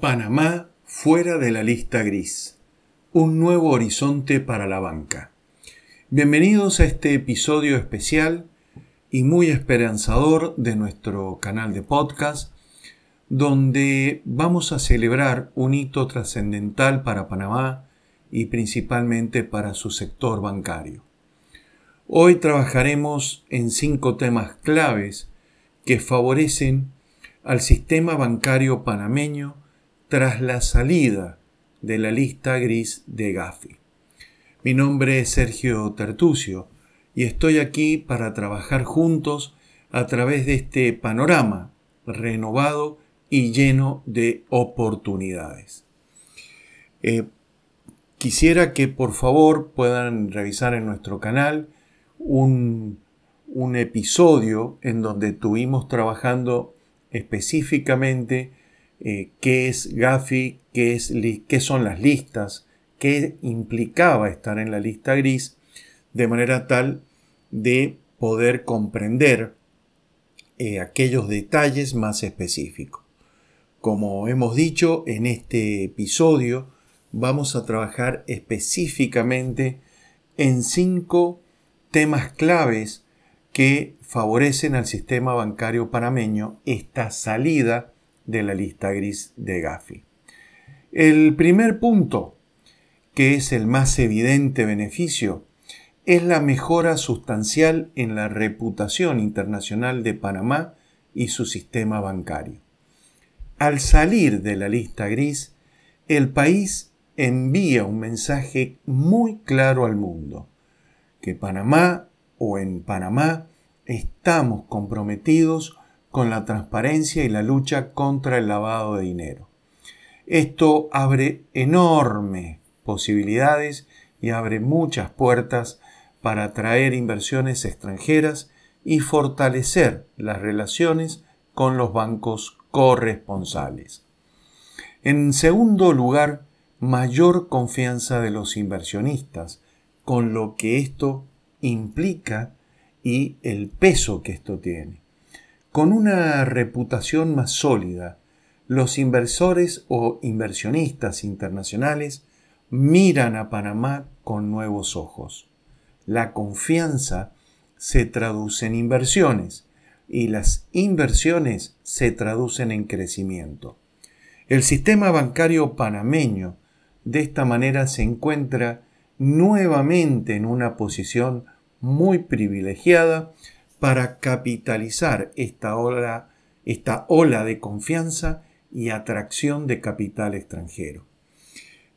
Panamá fuera de la lista gris. Un nuevo horizonte para la banca. Bienvenidos a este episodio especial y muy esperanzador de nuestro canal de podcast, donde vamos a celebrar un hito trascendental para Panamá y principalmente para su sector bancario. Hoy trabajaremos en cinco temas claves que favorecen al sistema bancario panameño tras la salida de la lista gris de Gafi. Mi nombre es Sergio Tertucio y estoy aquí para trabajar juntos a través de este panorama renovado y lleno de oportunidades. Eh, quisiera que por favor puedan revisar en nuestro canal un, un episodio en donde estuvimos trabajando específicamente eh, qué es Gafi, qué, es, qué son las listas, qué implicaba estar en la lista gris, de manera tal de poder comprender eh, aquellos detalles más específicos. Como hemos dicho en este episodio, vamos a trabajar específicamente en cinco temas claves que favorecen al sistema bancario panameño esta salida de la lista gris de Gafi. El primer punto, que es el más evidente beneficio, es la mejora sustancial en la reputación internacional de Panamá y su sistema bancario. Al salir de la lista gris, el país envía un mensaje muy claro al mundo, que Panamá o en Panamá estamos comprometidos con la transparencia y la lucha contra el lavado de dinero. Esto abre enormes posibilidades y abre muchas puertas para atraer inversiones extranjeras y fortalecer las relaciones con los bancos corresponsales. En segundo lugar, mayor confianza de los inversionistas, con lo que esto implica y el peso que esto tiene. Con una reputación más sólida, los inversores o inversionistas internacionales miran a Panamá con nuevos ojos. La confianza se traduce en inversiones y las inversiones se traducen en crecimiento. El sistema bancario panameño de esta manera se encuentra nuevamente en una posición muy privilegiada para capitalizar esta ola, esta ola de confianza y atracción de capital extranjero.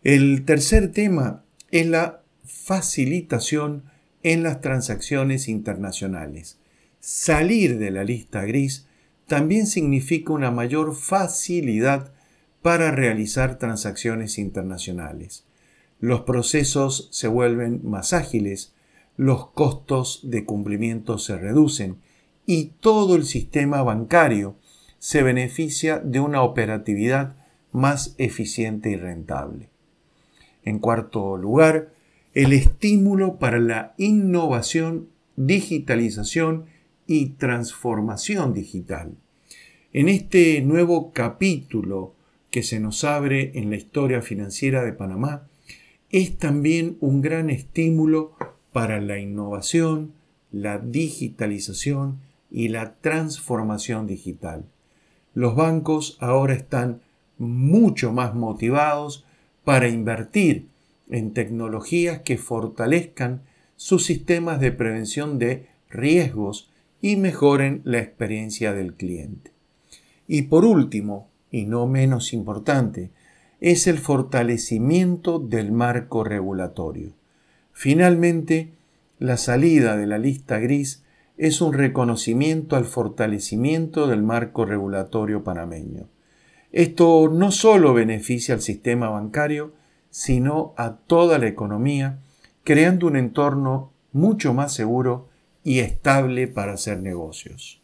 El tercer tema es la facilitación en las transacciones internacionales. Salir de la lista gris también significa una mayor facilidad para realizar transacciones internacionales. Los procesos se vuelven más ágiles, los costos de cumplimiento se reducen y todo el sistema bancario se beneficia de una operatividad más eficiente y rentable. En cuarto lugar, el estímulo para la innovación, digitalización y transformación digital. En este nuevo capítulo que se nos abre en la historia financiera de Panamá, es también un gran estímulo para la innovación, la digitalización y la transformación digital. Los bancos ahora están mucho más motivados para invertir en tecnologías que fortalezcan sus sistemas de prevención de riesgos y mejoren la experiencia del cliente. Y por último, y no menos importante, es el fortalecimiento del marco regulatorio. Finalmente, la salida de la lista gris es un reconocimiento al fortalecimiento del marco regulatorio panameño. Esto no solo beneficia al sistema bancario, sino a toda la economía, creando un entorno mucho más seguro y estable para hacer negocios.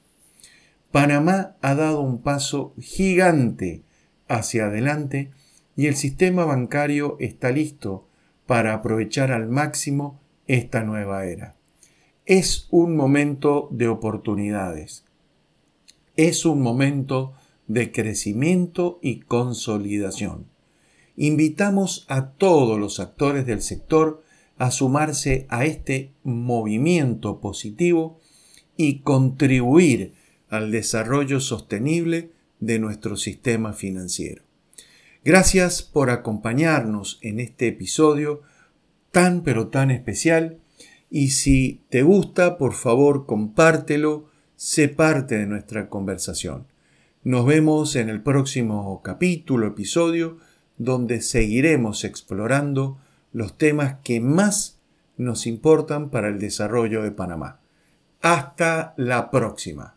Panamá ha dado un paso gigante hacia adelante y el sistema bancario está listo para aprovechar al máximo esta nueva era. Es un momento de oportunidades. Es un momento de crecimiento y consolidación. Invitamos a todos los actores del sector a sumarse a este movimiento positivo y contribuir al desarrollo sostenible de nuestro sistema financiero. Gracias por acompañarnos en este episodio tan pero tan especial y si te gusta, por favor, compártelo, sé parte de nuestra conversación. Nos vemos en el próximo capítulo, episodio, donde seguiremos explorando los temas que más nos importan para el desarrollo de Panamá. Hasta la próxima.